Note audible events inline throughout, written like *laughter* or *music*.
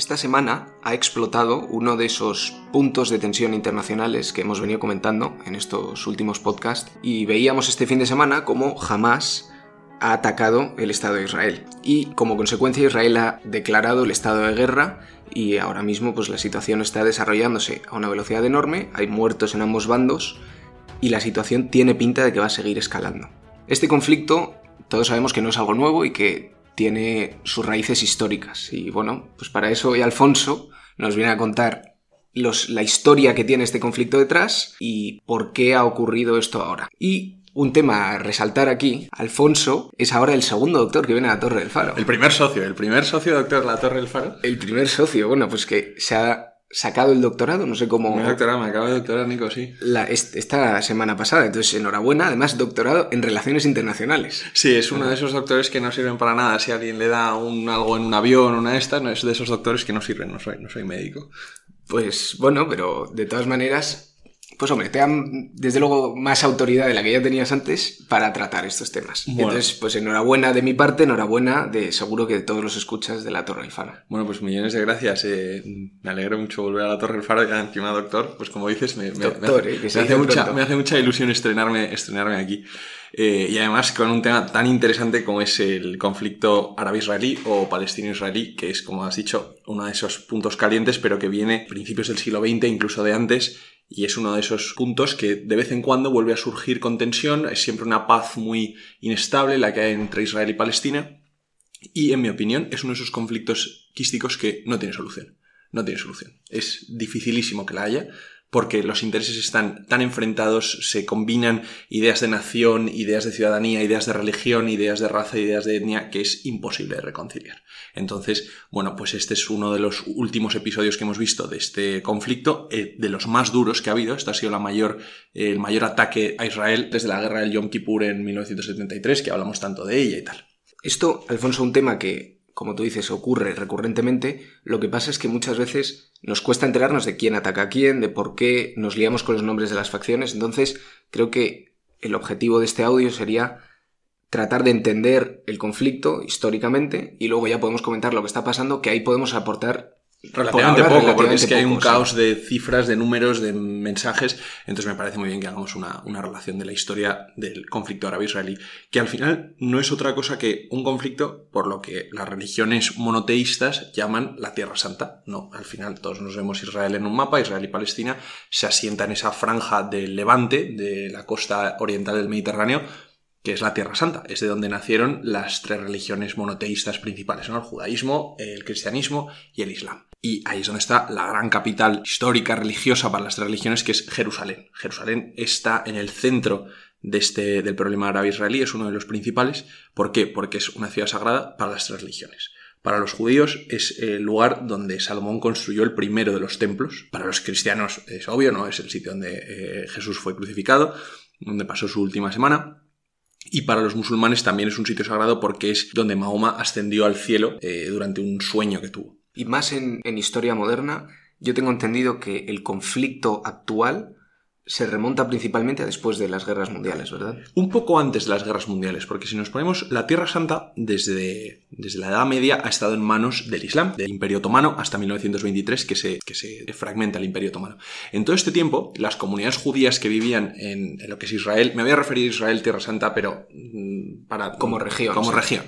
Esta semana ha explotado uno de esos puntos de tensión internacionales que hemos venido comentando en estos últimos podcasts y veíamos este fin de semana como jamás ha atacado el Estado de Israel. Y como consecuencia Israel ha declarado el estado de guerra y ahora mismo pues la situación está desarrollándose a una velocidad enorme, hay muertos en ambos bandos y la situación tiene pinta de que va a seguir escalando. Este conflicto todos sabemos que no es algo nuevo y que tiene sus raíces históricas. Y bueno, pues para eso hoy Alfonso nos viene a contar la historia que tiene este conflicto detrás y por qué ha ocurrido esto ahora. Y un tema a resaltar aquí, Alfonso es ahora el segundo doctor que viene a la Torre del Faro. El primer socio, el primer socio doctor de la Torre del Faro. El primer socio, bueno, pues que se ha sacado el doctorado, no sé cómo... Me, doctorado, me acabo de doctorar, Nico, sí. La, esta semana pasada, entonces enhorabuena, además doctorado en Relaciones Internacionales. Sí, es uno de esos doctores que no sirven para nada. Si alguien le da un, algo en un avión, una de estas, no es de esos doctores que no sirven, no soy, no soy médico. Pues bueno, pero de todas maneras, pues hombre, te dan desde luego más autoridad de la que ya tenías antes para tratar estos temas. Entonces, pues enhorabuena de mi parte, enhorabuena de seguro que de todos los escuchas de la Torre del Faro. Bueno, pues millones de gracias. Eh, me alegro mucho volver a la Torre del Faro y encima doctor. Pues como dices, me, hace, mucha, ilusión estrenarme, estrenarme aquí. Eh, y además con un tema tan interesante como es el conflicto árabe-israelí o palestino-israelí, que es, como has dicho, uno de esos puntos calientes, pero que viene a principios del siglo XX, incluso de antes, y es uno de esos puntos que de vez en cuando vuelve a surgir con tensión, es siempre una paz muy inestable la que hay entre Israel y Palestina, y en mi opinión es uno de esos conflictos quísticos que no tiene solución. No tiene solución. Es dificilísimo que la haya, porque los intereses están tan enfrentados, se combinan ideas de nación, ideas de ciudadanía, ideas de religión, ideas de raza, ideas de etnia, que es imposible de reconciliar. Entonces, bueno, pues este es uno de los últimos episodios que hemos visto de este conflicto, eh, de los más duros que ha habido. Este ha sido la mayor, el mayor ataque a Israel desde la guerra del Yom Kippur en 1973, que hablamos tanto de ella y tal. Esto, Alfonso, un tema que como tú dices, ocurre recurrentemente, lo que pasa es que muchas veces nos cuesta enterarnos de quién ataca a quién, de por qué nos liamos con los nombres de las facciones. Entonces, creo que el objetivo de este audio sería tratar de entender el conflicto históricamente y luego ya podemos comentar lo que está pasando, que ahí podemos aportar Relativamente poco, porque es que hay un caos de cifras, de números, de mensajes. Entonces me parece muy bien que hagamos una, una relación de la historia del conflicto árabe-israelí, que al final no es otra cosa que un conflicto por lo que las religiones monoteístas llaman la Tierra Santa. No, al final todos nos vemos Israel en un mapa, Israel y Palestina se asienta en esa franja del levante, de la costa oriental del Mediterráneo, que es la Tierra Santa, es de donde nacieron las tres religiones monoteístas principales, ¿no? el judaísmo, el cristianismo y el islam. Y ahí es donde está la gran capital histórica religiosa para las tres religiones, que es Jerusalén. Jerusalén está en el centro de este, del problema árabe-israelí, es uno de los principales. ¿Por qué? Porque es una ciudad sagrada para las tres religiones. Para los judíos es el lugar donde Salomón construyó el primero de los templos. Para los cristianos es obvio, ¿no? Es el sitio donde eh, Jesús fue crucificado, donde pasó su última semana. Y para los musulmanes también es un sitio sagrado porque es donde Mahoma ascendió al cielo eh, durante un sueño que tuvo. Y más en, en historia moderna, yo tengo entendido que el conflicto actual se remonta principalmente a después de las guerras mundiales, ¿verdad? Un poco antes de las guerras mundiales, porque si nos ponemos, la Tierra Santa desde, desde la Edad Media ha estado en manos del Islam, del Imperio Otomano, hasta 1923, que se, que se fragmenta el Imperio Otomano. En todo este tiempo, las comunidades judías que vivían en, lo que es Israel, me voy a referir a Israel, Tierra Santa, pero mm, para... Como región. Como región.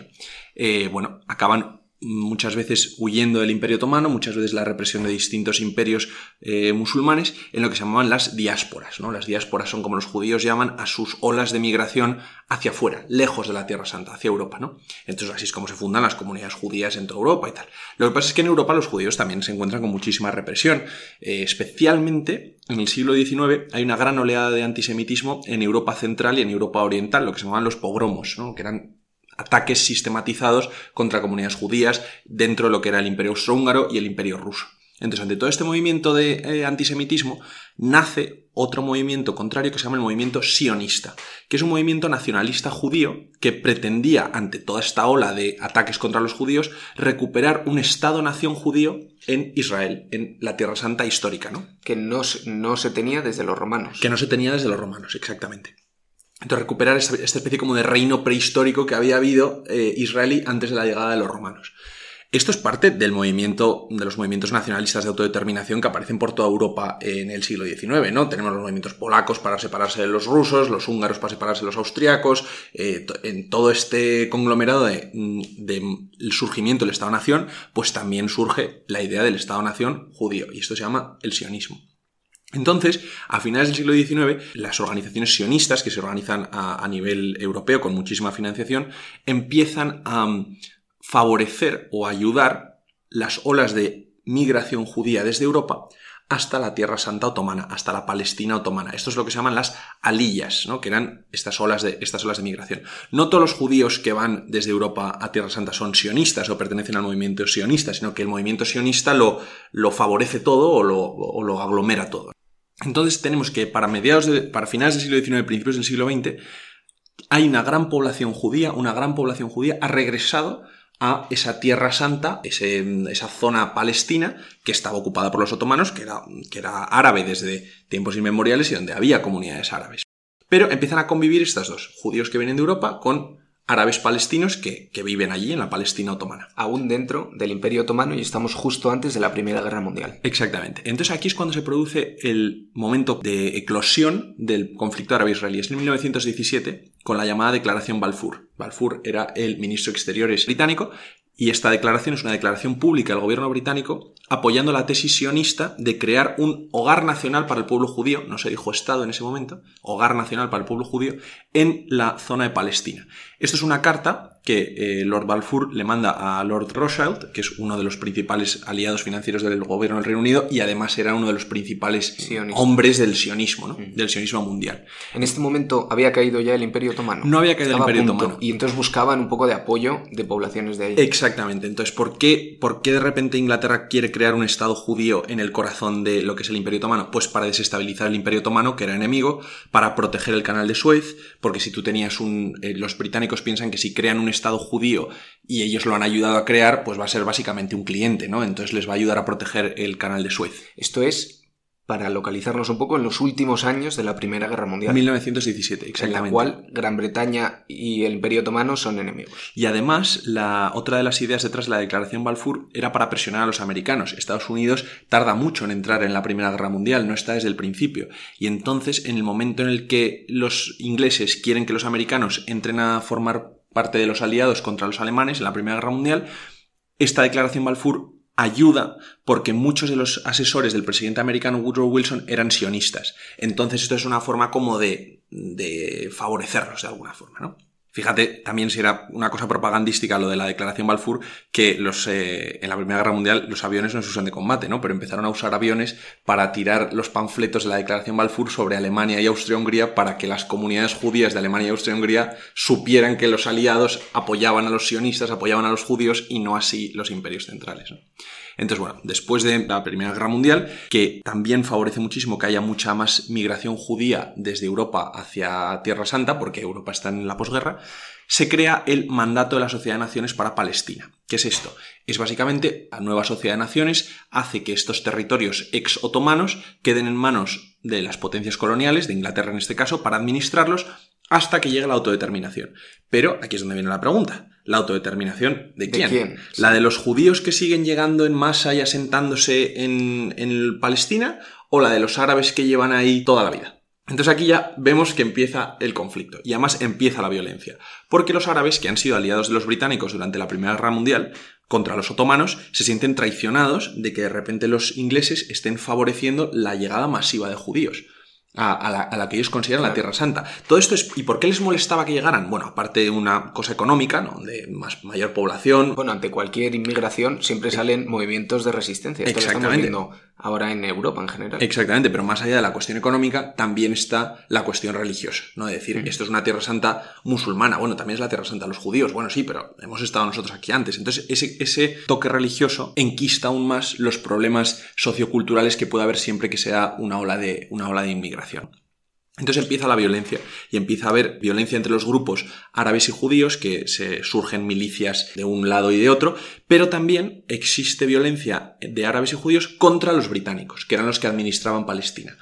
Eh, bueno, acaban muchas veces huyendo del imperio otomano, muchas veces la represión de distintos imperios eh, musulmanes, en lo que se llamaban las diásporas. ¿no? Las diásporas son como los judíos llaman a sus olas de migración hacia afuera, lejos de la Tierra Santa, hacia Europa. ¿no? Entonces así es como se fundan las comunidades judías en toda Europa y tal. Lo que pasa es que en Europa los judíos también se encuentran con muchísima represión, eh, especialmente en el siglo XIX hay una gran oleada de antisemitismo en Europa central y en Europa oriental, lo que se llamaban los pogromos, ¿no? que eran ataques sistematizados contra comunidades judías dentro de lo que era el imperio austrohúngaro y el imperio ruso. Entonces, ante todo este movimiento de eh, antisemitismo, nace otro movimiento contrario que se llama el movimiento sionista, que es un movimiento nacionalista judío que pretendía, ante toda esta ola de ataques contra los judíos, recuperar un Estado-nación judío en Israel, en la Tierra Santa histórica, ¿no? Que no, no se tenía desde los romanos. Que no se tenía desde los romanos, exactamente. Entonces, recuperar esta, especie como de reino prehistórico que había habido eh, israelí antes de la llegada de los romanos. Esto es parte del movimiento, de los movimientos nacionalistas de autodeterminación que aparecen por toda Europa en el siglo XIX, ¿no? Tenemos los movimientos polacos para separarse de los rusos, los húngaros para separarse de los austriacos, eh, en todo este conglomerado del de, surgimiento del Estado-Nación, pues también surge la idea del Estado-Nación judío, y esto se llama el sionismo. Entonces, a finales del siglo XIX, las organizaciones sionistas, que se organizan a, nivel europeo con muchísima financiación, empiezan a favorecer o ayudar las olas de migración judía desde Europa hasta la Tierra Santa Otomana, hasta la Palestina Otomana. Esto es lo que se llaman las aliyas, ¿no? que eran estas olas, de, estas olas de migración. No todos los judíos que van desde Europa a Tierra Santa son sionistas o pertenecen al movimiento sionista, sino que el movimiento sionista lo, lo favorece todo o lo, o lo, aglomera todo. Entonces tenemos que para mediados de, para finales del siglo XIX, principios del siglo XX, hay una gran población judía, una gran población judía ha regresado a esa tierra santa, esa zona palestina que estaba ocupada por los otomanos, que era, que era árabe desde tiempos inmemoriales y donde había comunidades árabes. Pero empiezan a convivir estas dos, judíos que vienen de Europa con árabes palestinos que, viven allí en la Palestina otomana. Aún dentro del Imperio Otomano y estamos justo antes de la Primera Guerra Mundial. Exactamente. Entonces aquí es cuando se produce el momento de eclosión del conflicto árabe-israelí. Es en 1917 con la llamada Declaración Balfour. Balfour era el ministro de Exteriores británico y esta declaración es una declaración pública del gobierno británico apoyando la tesis sionista de crear un hogar nacional para el pueblo judío, no se dijo Estado en ese momento, hogar nacional para el pueblo judío, en la zona de Palestina. Esto es una carta que eh, Lord Balfour le manda a Lord Rothschild, que es uno de los principales aliados financieros del gobierno del Reino Unido y además era uno de los principales hombres del sionismo, ¿no? Mm. del sionismo mundial. En este momento había caído ya el Imperio Otomano. No había caído el Imperio Otomano. Y entonces buscaban un poco de apoyo de poblaciones de ahí. Exactamente. Entonces, ¿por qué, ¿por qué de repente Inglaterra quiere crear un Estado judío en el corazón de lo que es el Imperio Otomano? Pues para desestabilizar el Imperio Otomano, que era enemigo, para proteger el canal de Suez, porque si tú tenías un... Eh, los británicos piensan que si crean un Estado judío y ellos lo han ayudado a crear, pues va a ser básicamente un cliente, ¿no? Entonces les va a ayudar a proteger el canal de Suez. Esto es para localizarnos un poco en los últimos años de la Primera Guerra Mundial. 1917, exactamente. En la cual Gran Bretaña y el Imperio Otomano son enemigos. Y además, la, otra de las ideas detrás de la Declaración Balfour era para presionar a los americanos. Estados Unidos tarda mucho en entrar en la Primera Guerra Mundial, no está desde el principio. Y entonces, en el momento en el que los ingleses quieren que los americanos entren a formar parte de los aliados contra los alemanes en la Primera Guerra Mundial, esta declaración Balfour ayuda porque muchos de los asesores del presidente americano Woodrow Wilson eran sionistas. Entonces esto es una forma como de, de favorecerlos de alguna forma, ¿no? Fíjate también si era una cosa propagandística lo de la declaración Balfour, que los, eh, en la Primera Guerra Mundial los aviones no se usan de combate, ¿no? Pero empezaron a usar aviones para tirar los panfletos de la declaración Balfour sobre Alemania y Austria-Hungría para que las comunidades judías de Alemania y Austria-Hungría supieran que los aliados apoyaban a los sionistas, apoyaban a los judíos y no así los imperios centrales. ¿no? Entonces, bueno, después de la Primera Guerra Mundial, que también favorece muchísimo que haya mucha más migración judía desde Europa hacia Tierra Santa, porque Europa está en la posguerra, se crea el Mandato de la Sociedad de Naciones para Palestina. ¿Qué es esto? Es básicamente la nueva Sociedad de Naciones hace que estos territorios ex-otomanos queden en manos de las potencias coloniales, de Inglaterra en este caso, para administrarlos hasta que llegue la autodeterminación. Pero aquí es donde viene la pregunta. ¿La autodeterminación de quién? ¿La de los judíos que siguen llegando en masa y asentándose en, en Palestina? ¿O la de los árabes que llevan ahí toda la vida? Entonces aquí ya vemos que empieza el conflicto y además empieza la violencia, porque los árabes, que han sido aliados de los británicos durante la Primera Guerra Mundial contra los otomanos, se sienten traicionados de que de repente los ingleses estén favoreciendo la llegada masiva de judíos a, la, que ellos consideran la Tierra Santa. Todo esto es. ¿Y por qué les molestaba que llegaran? Bueno, aparte de una cosa económica, ¿no? De más, mayor población. Bueno, ante cualquier inmigración siempre salen movimientos de resistencia. Esto Exactamente. Lo estamos viendo ahora en Europa en general. Exactamente, pero más allá de la cuestión económica, también está la cuestión religiosa, ¿no? De decir, esto es una Tierra Santa musulmana. Bueno, también es la Tierra Santa de los judíos. Bueno, sí, pero hemos estado nosotros aquí antes. Entonces, ese, ese toque religioso enquista aún más los problemas socioculturales que puede haber siempre que sea una ola de, una ola de inmigración. Entonces empieza la violencia y empieza a haber violencia entre los grupos árabes y judíos, que se surgen milicias de un lado y de otro, pero también existe violencia de árabes y judíos contra los británicos, que eran los que administraban Palestina.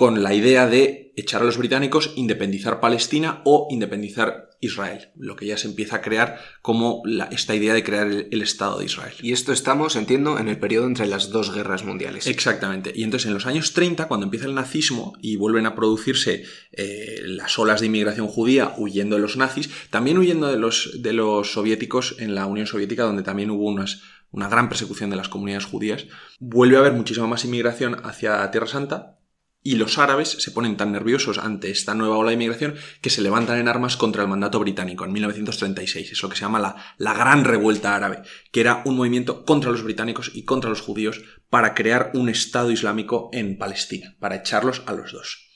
Con la idea de echar a los británicos, independizar Palestina o independizar Israel, lo que ya se empieza a crear como esta idea de crear el, Estado de Israel. Y esto estamos, entiendo, en el periodo entre las dos guerras mundiales. Exactamente. Y entonces en los años 30, cuando empieza el nazismo y vuelven a producirse eh, las olas de inmigración judía huyendo de los nazis, también huyendo de los, de los soviéticos en la Unión Soviética, donde también hubo unas una gran persecución de las comunidades judías, vuelve a haber muchísima más inmigración hacia Tierra Santa y los árabes se ponen tan nerviosos ante esta nueva ola de inmigración que se levantan en armas contra el mandato británico en 1936. Es lo que se llama la, la Gran Revuelta Árabe, que era un movimiento contra los británicos y contra los judíos para crear un Estado Islámico en Palestina, para echarlos a los dos.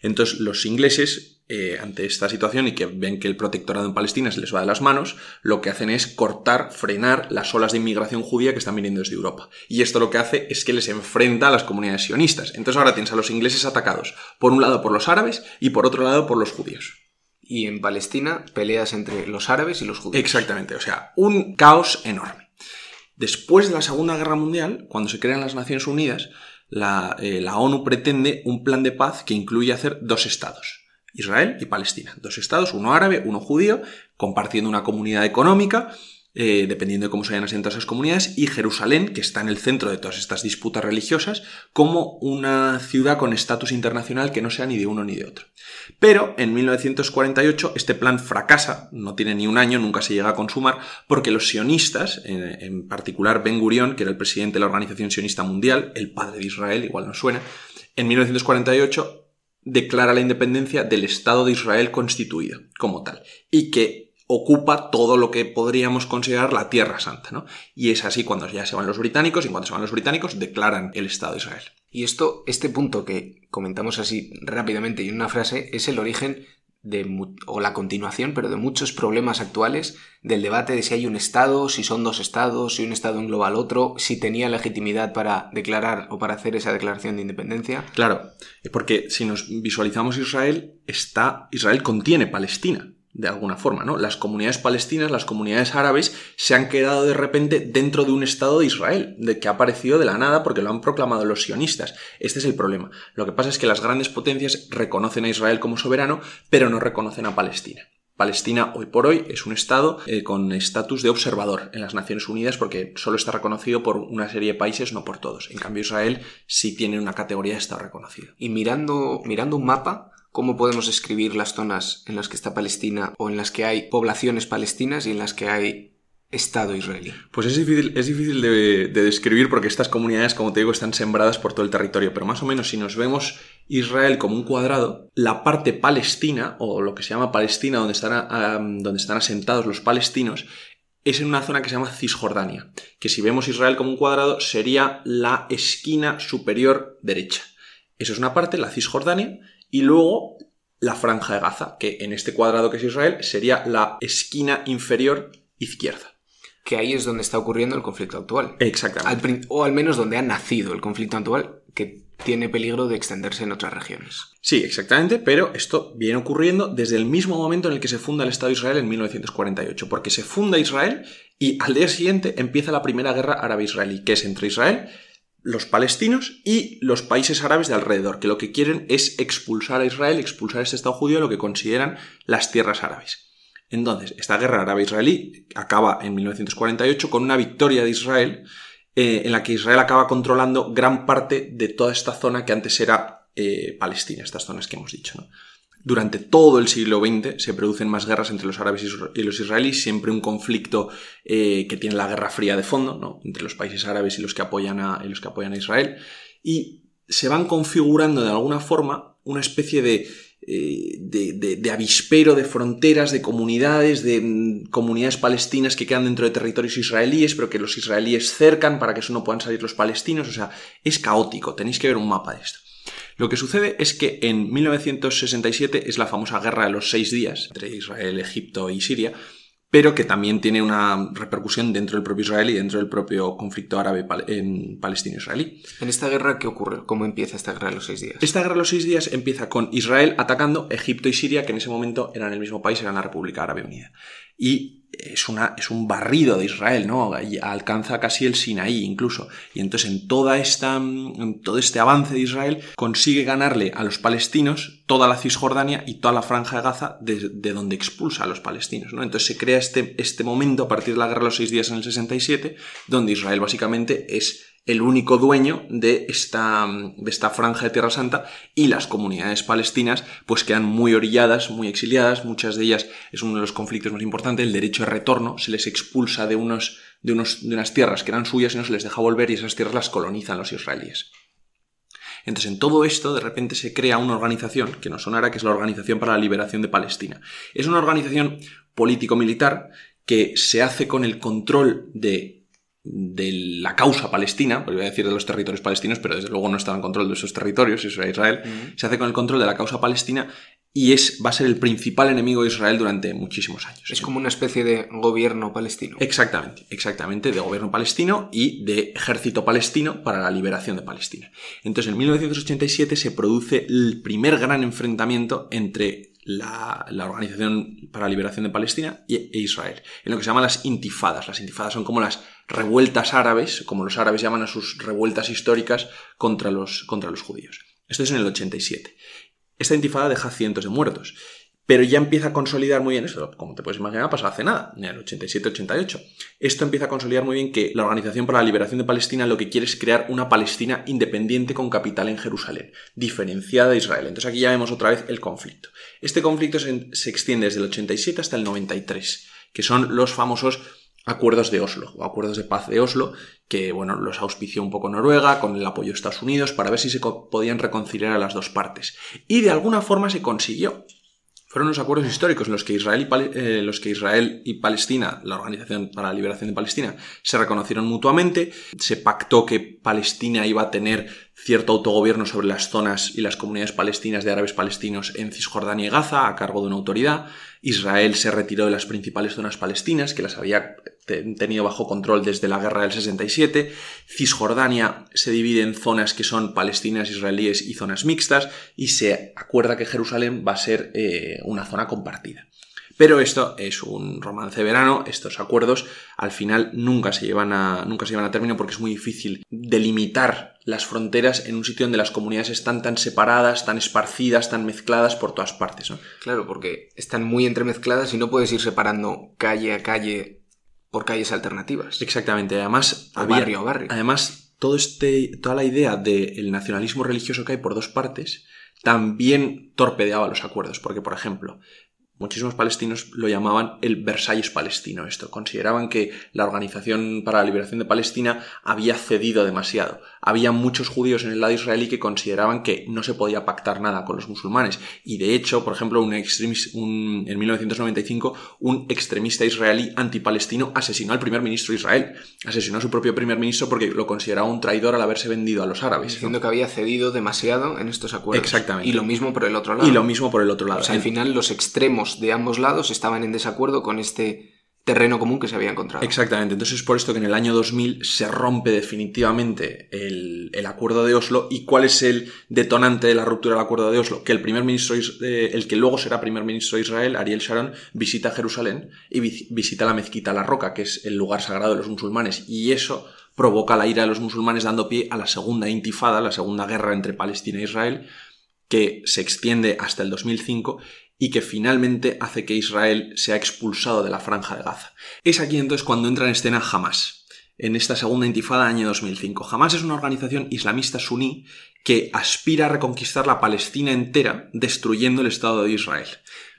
Entonces los ingleses eh, ante esta situación y que ven que el protectorado en Palestina se les va de las manos, lo que hacen es cortar, frenar las olas de inmigración judía que están viniendo desde Europa. Y esto lo que hace es que les enfrenta a las comunidades sionistas. Entonces ahora tienes a los ingleses atacados, por un lado por los árabes y por otro lado por los judíos. Y en Palestina peleas entre los árabes y los judíos. Exactamente, o sea, un caos enorme. Después de la Segunda Guerra Mundial, cuando se crean las Naciones Unidas, la, eh, la ONU pretende un plan de paz que incluye hacer dos estados Israel y Palestina. Dos estados, uno árabe, uno judío, compartiendo una comunidad económica, eh, dependiendo de cómo se hayan asentado esas comunidades, y Jerusalén, que está en el centro de todas estas disputas religiosas, como una ciudad con estatus internacional que no sea ni de uno ni de otro. Pero en 1948 este plan fracasa, no tiene ni un año, nunca se llega a consumar, porque los sionistas, en, particular Ben Gurion, que era el presidente de la Organización Sionista Mundial, el padre de Israel, igual no suena, en 1948 declara la independencia del Estado de Israel constituido como tal y que ocupa todo lo que podríamos considerar la Tierra Santa, ¿no? Y es así cuando ya se van los británicos y cuando se van los británicos declaran el Estado de Israel. Y esto, este punto que comentamos así rápidamente y en una frase, es el origen de, o la continuación, pero de muchos problemas actuales del debate de si hay un Estado, si son dos Estados, si un Estado engloba al otro, si tenía legitimidad para declarar o para hacer esa declaración de independencia. Claro, porque si nos visualizamos Israel, está, Israel contiene Palestina de alguna forma, ¿no? Las comunidades palestinas, las comunidades árabes se han quedado de repente dentro de un Estado de Israel, de que ha aparecido de la nada porque lo han proclamado los sionistas. Este es el problema. Lo que pasa es que las grandes potencias reconocen a Israel como soberano, pero no reconocen a Palestina. Palestina hoy por hoy es un Estado eh, con estatus de observador en las Naciones Unidas porque solo está reconocido por una serie de países, no por todos. En cambio Israel sí tiene una categoría de Estado reconocido. Y mirando, mirando un mapa, ¿Cómo podemos describir las zonas en las que está Palestina o en las que hay poblaciones palestinas y en las que hay Estado israelí? Pues es difícil, es difícil de, describir porque estas comunidades, como te digo, están sembradas por todo el territorio. Pero más o menos, si nos vemos Israel como un cuadrado, la parte palestina, o lo que se llama Palestina, donde están, donde están asentados los palestinos, es en una zona que se llama Cisjordania, que si vemos Israel como un cuadrado sería la esquina superior derecha. Eso es una parte, la Cisjordania, y luego la franja de Gaza, que en este cuadrado que es Israel sería la esquina inferior izquierda. Que ahí es donde está ocurriendo el conflicto actual. Exactamente. o al menos donde ha nacido el conflicto actual, que tiene peligro de extenderse en otras regiones. Sí, exactamente, pero esto viene ocurriendo desde el mismo momento en el que se funda el Estado de Israel en 1948, porque se funda Israel y al día siguiente empieza la primera guerra árabe-israelí, que es entre Israel los palestinos y los países árabes de alrededor, que lo que quieren es expulsar a Israel, expulsar a este Estado judío de lo que consideran las tierras árabes. Entonces, esta guerra árabe-israelí acaba en 1948 con una victoria de Israel, eh, en la que Israel acaba controlando gran parte de toda esta zona que antes era eh, Palestina, estas zonas que hemos dicho. ¿no? Durante todo el siglo XX se producen más guerras entre los árabes y los israelíes, siempre un conflicto eh, que tiene la Guerra Fría de fondo, ¿no? entre los países árabes y los que apoyan a, los que apoyan a Israel, y se van configurando de alguna forma una especie de, eh, de, avispero de fronteras, de comunidades, de mm, comunidades palestinas que quedan dentro de territorios israelíes, pero que los israelíes cercan para que eso no puedan salir los palestinos. O sea, es caótico. Tenéis que ver un mapa de esto. Lo que sucede es que en 1967 es la famosa guerra de los seis días entre Israel, Egipto y Siria, pero que también tiene una repercusión dentro del propio Israel y dentro del propio conflicto árabe en palestino-israelí. ¿En esta guerra qué ocurre? ¿Cómo empieza esta guerra de los seis días? Esta guerra de los seis días empieza con Israel atacando Egipto y Siria, que en ese momento eran el mismo país, eran la República Árabe Unida. Y es, una, es un barrido de Israel, ¿no? alcanza casi el Sinaí incluso. Y entonces en, toda esta, en todo este avance de Israel consigue ganarle a los palestinos toda la Cisjordania y toda la franja de Gaza de, donde expulsa a los palestinos, ¿no? Entonces se crea este, este momento a partir de la guerra de los seis días en el 67, donde Israel básicamente es el único dueño de esta, de esta franja de Tierra Santa y las comunidades palestinas pues quedan muy orilladas, muy exiliadas, muchas de ellas es uno de los conflictos más importantes, el derecho de retorno, se les expulsa de, unos, de, unos, de unas tierras que eran suyas y no se les deja volver y esas tierras las colonizan los israelíes. Entonces, en todo esto, de repente se crea una organización, que nos sonará que es la Organización para la Liberación de Palestina. Es una organización político-militar que se hace con el control de de la causa palestina, voy a decir de los territorios palestinos, pero desde luego no está en control de esos territorios, eso era Israel, se hace con el control de la causa palestina y es, va a ser el principal enemigo de Israel durante muchísimos años. Es como una especie de gobierno palestino. Exactamente, exactamente, de gobierno palestino y de ejército palestino para la liberación de Palestina. Entonces, en 1987 se produce el primer gran enfrentamiento entre la, Organización para la Liberación de Palestina e Israel, en lo que se llama las intifadas. Las intifadas son como las revueltas árabes, como los árabes llaman a sus revueltas históricas contra los, contra los judíos. Esto es en el 87. Esta intifada deja cientos de muertos. Pero ya empieza a consolidar muy bien eso, como te puedes imaginar, pasó hace nada, en el 87-88. Esto empieza a consolidar muy bien que la Organización para la Liberación de Palestina lo que quiere es crear una Palestina independiente con capital en Jerusalén, diferenciada de Israel. Entonces aquí ya vemos otra vez el conflicto. Este conflicto se, se extiende desde el 87 hasta el 93, que son los famosos acuerdos de Oslo, o acuerdos de paz de Oslo, que bueno, los auspició un poco Noruega con el apoyo de Estados Unidos para ver si se podían reconciliar a las dos partes. Y de alguna forma se consiguió. Fueron los acuerdos históricos en los que Israel y, eh, los que Israel y Palestina, la Organización para la Liberación de Palestina, se reconocieron mutuamente. Se pactó que Palestina iba a tener cierto autogobierno sobre las zonas y las comunidades palestinas de árabes palestinos en Cisjordania y Gaza a cargo de una autoridad. Israel se retiró de las principales zonas palestinas, que las había tenido bajo control desde la guerra del 67. Cisjordania se divide en zonas que son palestinas, israelíes y zonas mixtas, y se acuerda que Jerusalén va a ser eh, una zona compartida. Pero esto es un romance de verano, estos acuerdos al final nunca se llevan a, nunca se llevan a término porque es muy difícil delimitar las fronteras en un sitio donde las comunidades están tan separadas, tan esparcidas, tan mezcladas por todas partes. Claro, porque están muy entremezcladas y no puedes ir separando calle a calle por calles alternativas. Exactamente, además... barrio a barrio. Además, todo este, toda la idea del nacionalismo religioso que hay por dos partes también torpedeaba los acuerdos, porque, por ejemplo, Muchísimos palestinos lo llamaban el Versalles palestino. Esto consideraban que la Organización para la Liberación de Palestina había cedido demasiado. Había muchos judíos en el lado israelí que consideraban que no se podía pactar nada con los musulmanes. Y de hecho, por ejemplo, un, un en 1995, un extremista israelí antipalestino asesinó al primer ministro de Israel. Asesinó a su propio primer ministro porque lo consideraba un traidor al haberse vendido a los árabes. Diciendo que había cedido demasiado en estos acuerdos. Exactamente. Y lo mismo por el otro lado. Y lo mismo por el otro lado. O sea, al final los extremos de ambos lados estaban en desacuerdo con este terreno común que se había encontrado. Exactamente, entonces es por esto que en el año 2000 se rompe definitivamente el, acuerdo de Oslo. Y cuál es el detonante de la ruptura del acuerdo de Oslo, que el primer ministro, eh, el que luego será primer ministro de Israel, Ariel Sharon, visita Jerusalén y visita la mezquita La Roca, que es el lugar sagrado de los musulmanes, y eso provoca la ira de los musulmanes dando pie a la segunda intifada, la segunda guerra entre Palestina e Israel, que se extiende hasta el 2005 y que finalmente hace que Israel sea expulsado de la franja de Gaza. Es aquí entonces cuando entra en escena Hamas, en esta segunda intifada año 2005. Hamas es una organización islamista suní que aspira a reconquistar la Palestina entera destruyendo el Estado de Israel.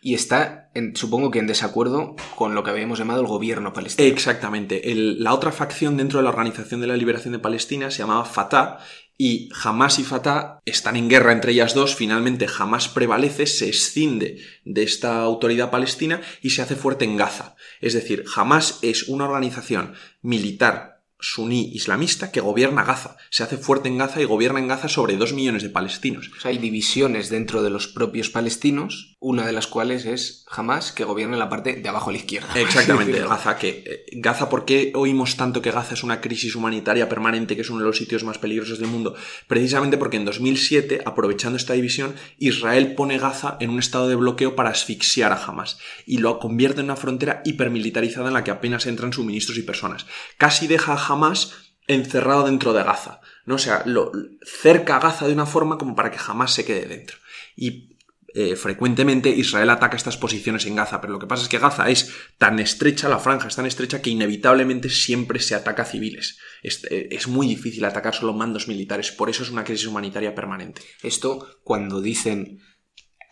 Y está, supongo que en desacuerdo con lo que habíamos llamado el gobierno palestino. Exactamente. la otra facción dentro de la Organización de la Liberación de Palestina se llamaba Fatah y Hamas y Fatah están en guerra entre ellas dos, finalmente Hamas prevalece, se escinde de esta autoridad palestina y se hace fuerte en Gaza. Es decir, Hamas es una organización militar, suní islamista que gobierna Gaza. Se hace fuerte en Gaza y gobierna en Gaza sobre dos millones de palestinos. O sea, hay divisiones dentro de los propios palestinos, una de las cuales es Hamas, que gobierna en la parte de abajo a la izquierda. *laughs* Exactamente, Gaza. Que, eh, Gaza, ¿por qué oímos tanto que Gaza es una crisis humanitaria permanente, que es uno de los sitios más peligrosos del mundo? Precisamente porque en 2007, aprovechando esta división, Israel pone Gaza en un estado de bloqueo para asfixiar a Hamas y lo convierte en una frontera hipermilitarizada en la que apenas entran suministros y personas. Casi deja a Hamas encerrado dentro de Gaza, ¿no? O sea, lo, cerca a Gaza de una forma como para que jamás se quede dentro. Y eh, frecuentemente Israel ataca estas posiciones en Gaza, pero lo que pasa es que Gaza es tan estrecha, la franja es tan estrecha que inevitablemente siempre se ataca a civiles. Es, eh, es, muy difícil atacar solo mandos militares, por eso es una crisis humanitaria permanente. Esto cuando dicen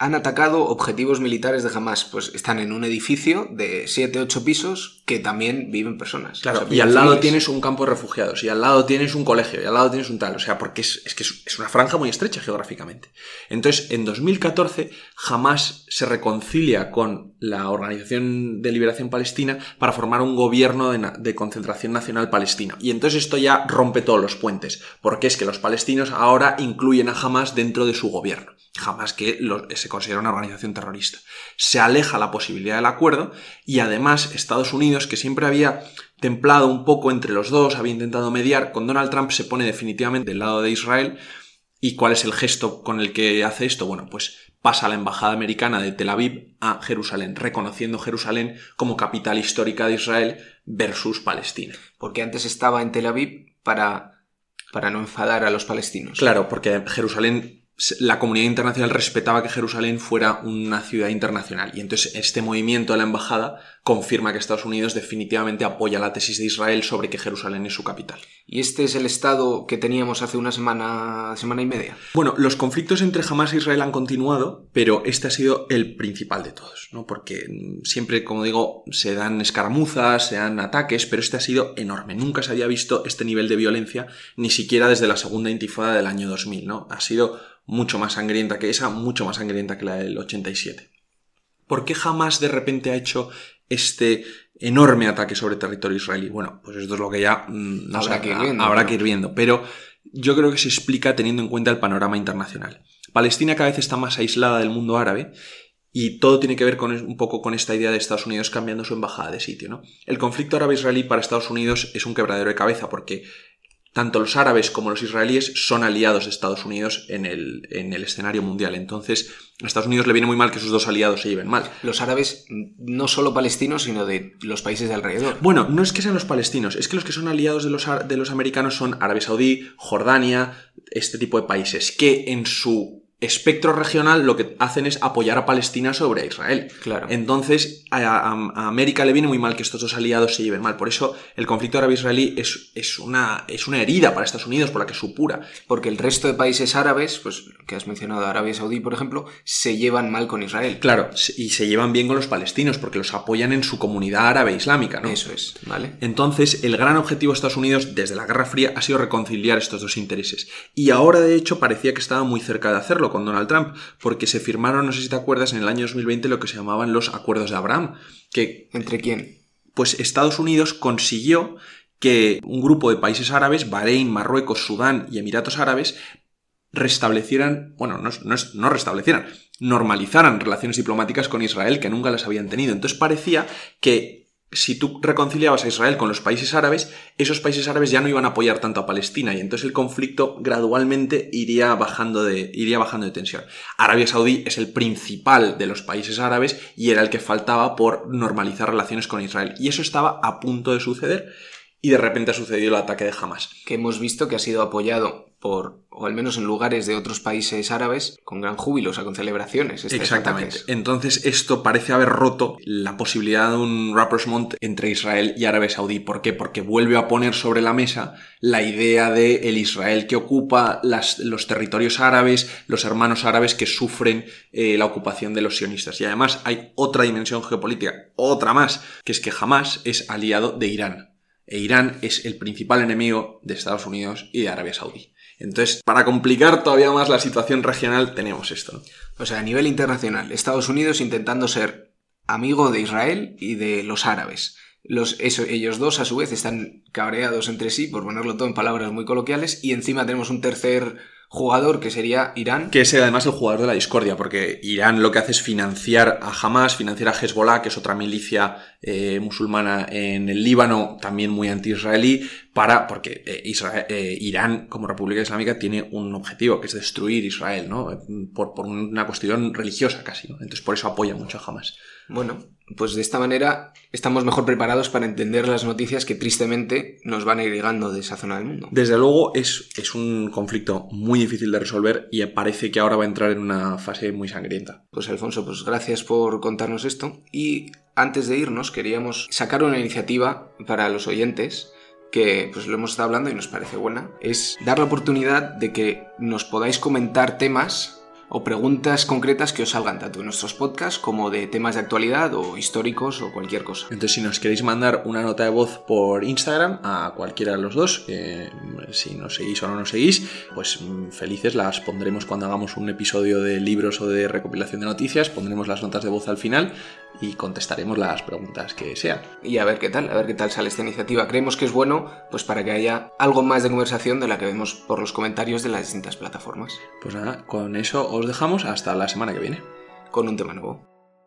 han atacado objetivos militares de Hamas. Pues están en un edificio de 7-8 pisos que también viven personas. Claro, y al lado tienes un campo de refugiados, y al lado tienes un colegio, y al lado tienes un tal. O sea, porque es, que es una franja muy estrecha geográficamente. Entonces, en 2014, Hamas se reconcilia con la Organización de Liberación Palestina para formar un gobierno de, de concentración nacional palestina. Y entonces esto ya rompe todos los puentes, porque es que los palestinos ahora incluyen a Hamas dentro de su gobierno. Jamás que se considera una organización terrorista. Se aleja la posibilidad del acuerdo y además Estados Unidos, que siempre había templado un poco entre los dos, había intentado mediar, con Donald Trump se pone definitivamente del lado de Israel. ¿Y cuál es el gesto con el que hace esto? Bueno, pues pasa la embajada americana de Tel Aviv a Jerusalén, reconociendo Jerusalén como capital histórica de Israel versus Palestina. Porque antes estaba en Tel Aviv para, para no enfadar a los palestinos. Claro, porque Jerusalén la comunidad internacional respetaba que Jerusalén fuera una ciudad internacional. Y entonces este movimiento de la embajada confirma que Estados Unidos definitivamente apoya la tesis de Israel sobre que Jerusalén es su capital. ¿Y este es el estado que teníamos hace una semana, semana y media? Bueno, los conflictos entre Hamas e Israel han continuado, pero este ha sido el principal de todos, ¿no? Porque siempre, como digo, se dan escaramuzas, se dan ataques, pero este ha sido enorme. Nunca se había visto este nivel de violencia, ni siquiera desde la segunda intifada del año 2000, ¿no? Ha sido mucho más sangrienta que esa, mucho más sangrienta que la del 87. ¿Por qué jamás de repente ha hecho este enorme ataque sobre territorio israelí? Bueno, pues esto es lo que ya mm, habrá, que ir viendo, habrá que ir viendo, pero yo creo que se explica teniendo en cuenta el panorama internacional. Palestina cada vez está más aislada del mundo árabe y todo tiene que ver con un poco con esta idea de Estados Unidos cambiando su embajada de sitio, ¿no? El conflicto árabe-israelí para Estados Unidos es un quebradero de cabeza porque tanto los árabes como los israelíes son aliados de Estados Unidos en el, en el, escenario mundial. Entonces, a Estados Unidos le viene muy mal que sus dos aliados se lleven mal. Los árabes, no solo palestinos, sino de los países de alrededor. Bueno, no es que sean los palestinos, es que los que son aliados de los, de los americanos son Arabia Saudí, Jordania, este tipo de países, que en su espectro regional lo que hacen es apoyar a Palestina sobre Israel. Claro. Entonces, a, América le viene muy mal que estos dos aliados se lleven mal. Por eso, el conflicto árabe-israelí es, es, una, es una herida para Estados Unidos, por la que supura. Porque el resto de países árabes, pues que has mencionado, Arabia Saudí, por ejemplo, se llevan mal con Israel. Claro, y se llevan bien con los palestinos, porque los apoyan en su comunidad árabe islámica, ¿no? Eso es, ¿vale? Entonces, el gran objetivo de Estados Unidos desde la Guerra Fría ha sido reconciliar estos dos intereses. Y ahora, de hecho, parecía que estaba muy cerca de hacerlo con Donald Trump, porque se firmaron, no sé si te acuerdas, en el año 2020 lo que se llamaban los acuerdos de Abraham. Que, ¿Entre quién? Pues Estados Unidos consiguió que un grupo de países árabes, Bahrein, Marruecos, Sudán y Emiratos Árabes, restablecieran, bueno, no, no, no, restablecieran, normalizaran relaciones diplomáticas con Israel que nunca las habían tenido. Entonces parecía que si tú reconciliabas a Israel con los países árabes, esos países árabes ya no iban a apoyar tanto a Palestina y entonces el conflicto gradualmente iría bajando de, iría bajando de tensión. Arabia Saudí es el principal de los países árabes y era el que faltaba por normalizar relaciones con Israel. Y eso estaba a punto de suceder y de repente ha sucedido el ataque de Hamas. Que hemos visto que ha sido apoyado por, o al menos en lugares de otros países árabes, con gran júbilo, o sea, con celebraciones. Exactamente. Entonces, esto parece haber roto la posibilidad de un rapprochement entre Israel y Arabia Saudí. ¿Por qué? Porque vuelve a poner sobre la mesa la idea de el Israel que ocupa las, los territorios árabes, los hermanos árabes que sufren eh, la ocupación de los sionistas. Y además hay otra dimensión geopolítica, otra más, que es que Hamas es aliado de Irán. E Irán es el principal enemigo de Estados Unidos y de Arabia Saudí. Entonces, para complicar todavía más la situación regional, tenemos esto. O sea, a nivel internacional, Estados Unidos intentando ser amigo de Israel y de los árabes. Los, ellos dos, a su vez, están cabreados entre sí, por ponerlo todo en palabras muy coloquiales, y encima tenemos un tercer jugador que sería Irán. Que es además el jugador de la discordia, porque Irán lo que hace es financiar a Hamas, financiar a Hezbollah, que es otra milicia eh, musulmana en el Líbano, también muy anti-israelí, para, porque eh, eh, Irán como República Islámica tiene un objetivo, que es destruir Israel, ¿no? Por, por una cuestión religiosa casi, ¿no? Entonces por eso apoya mucho a Hamas. Bueno, pues de esta manera estamos mejor preparados para entender las noticias que tristemente nos van a ir llegando de esa zona del mundo. Desde luego es, es un conflicto muy difícil de resolver y parece que ahora va a entrar en una fase muy sangrienta. Pues Alfonso, pues gracias por contarnos esto y antes de irnos queríamos sacar una iniciativa para los oyentes que pues lo hemos estado hablando y nos parece buena, es dar la oportunidad de que nos podáis comentar temas o preguntas concretas que os salgan tanto en nuestros podcasts como de temas de actualidad o históricos o cualquier cosa. Entonces, si nos queréis mandar una nota de voz por Instagram a cualquiera de los dos, si nos seguís o no nos seguís, pues mm, felices las pondremos cuando hagamos un episodio de libros o de recopilación de noticias, pondremos las notas de voz al final y contestaremos las preguntas que sean. Y a ver qué tal, a ver qué tal sale esta iniciativa. Creemos que es bueno pues para que haya algo más de conversación de la que vemos por los comentarios de las distintas plataformas. Pues nada, con eso os dejamos hasta la semana que viene. Con un tema nuevo.